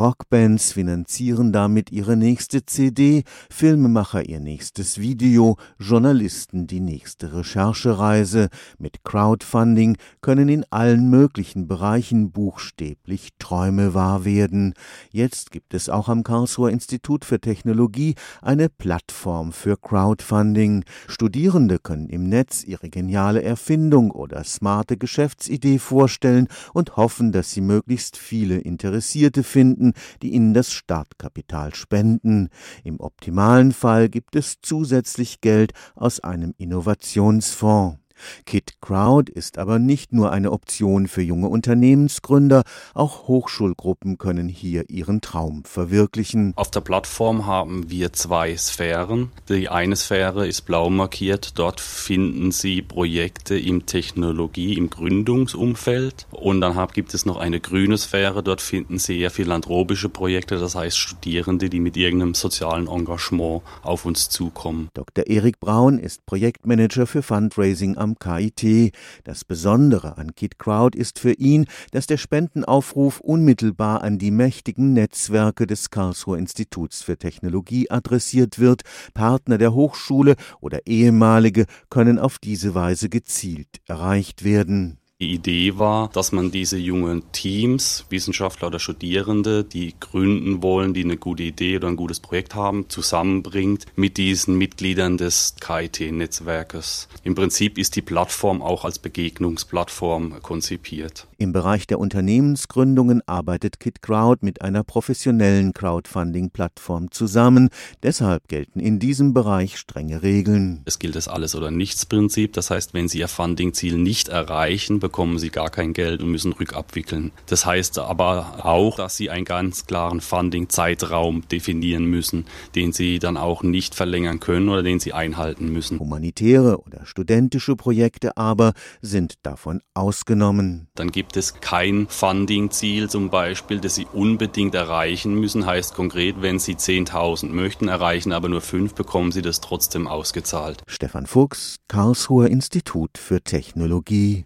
Rockbands finanzieren damit ihre nächste CD, Filmemacher ihr nächstes Video, Journalisten die nächste Recherchereise. Mit Crowdfunding können in allen möglichen Bereichen buchstäblich Träume wahr werden. Jetzt gibt es auch am Karlsruher Institut für Technologie eine Plattform für Crowdfunding. Studierende können im Netz ihre geniale Erfindung oder smarte Geschäftsidee vorstellen und hoffen, dass sie möglichst viele Interessierte finden, die ihnen das Startkapital spenden. Im optimalen Fall gibt es zusätzlich Geld aus einem Innovationsfonds. Kit Crowd ist aber nicht nur eine Option für junge Unternehmensgründer, auch Hochschulgruppen können hier ihren Traum verwirklichen. Auf der Plattform haben wir zwei Sphären. Die eine Sphäre ist blau markiert. Dort finden Sie Projekte im Technologie, im Gründungsumfeld. Und dann gibt es noch eine grüne Sphäre. Dort finden Sie eher philanthropische Projekte, das heißt Studierende, die mit irgendeinem sozialen Engagement auf uns zukommen. Dr. Erik Braun ist Projektmanager für Fundraising am am KIT. Das Besondere an Kid Crowd ist für ihn, dass der Spendenaufruf unmittelbar an die mächtigen Netzwerke des Karlsruher Instituts für Technologie adressiert wird. Partner der Hochschule oder ehemalige können auf diese Weise gezielt erreicht werden. Die Idee war, dass man diese jungen Teams, Wissenschaftler oder Studierende, die gründen wollen, die eine gute Idee oder ein gutes Projekt haben, zusammenbringt mit diesen Mitgliedern des KIT-Netzwerkes. Im Prinzip ist die Plattform auch als Begegnungsplattform konzipiert. Im Bereich der Unternehmensgründungen arbeitet KitCrowd mit einer professionellen Crowdfunding-Plattform zusammen. Deshalb gelten in diesem Bereich strenge Regeln. Es gilt das Alles- oder Nichts-Prinzip. Das heißt, wenn Sie Ihr Funding-Ziel nicht erreichen, bekommen Sie gar kein Geld und müssen rückabwickeln. Das heißt aber auch, dass Sie einen ganz klaren Funding-Zeitraum definieren müssen, den Sie dann auch nicht verlängern können oder den Sie einhalten müssen. Humanitäre oder studentische Projekte aber sind davon ausgenommen. Dann gibt es kein Funding-Ziel zum Beispiel, das Sie unbedingt erreichen müssen. Heißt konkret, wenn Sie 10.000 möchten, erreichen aber nur fünf, bekommen Sie das trotzdem ausgezahlt. Stefan Fuchs, Karlsruher Institut für Technologie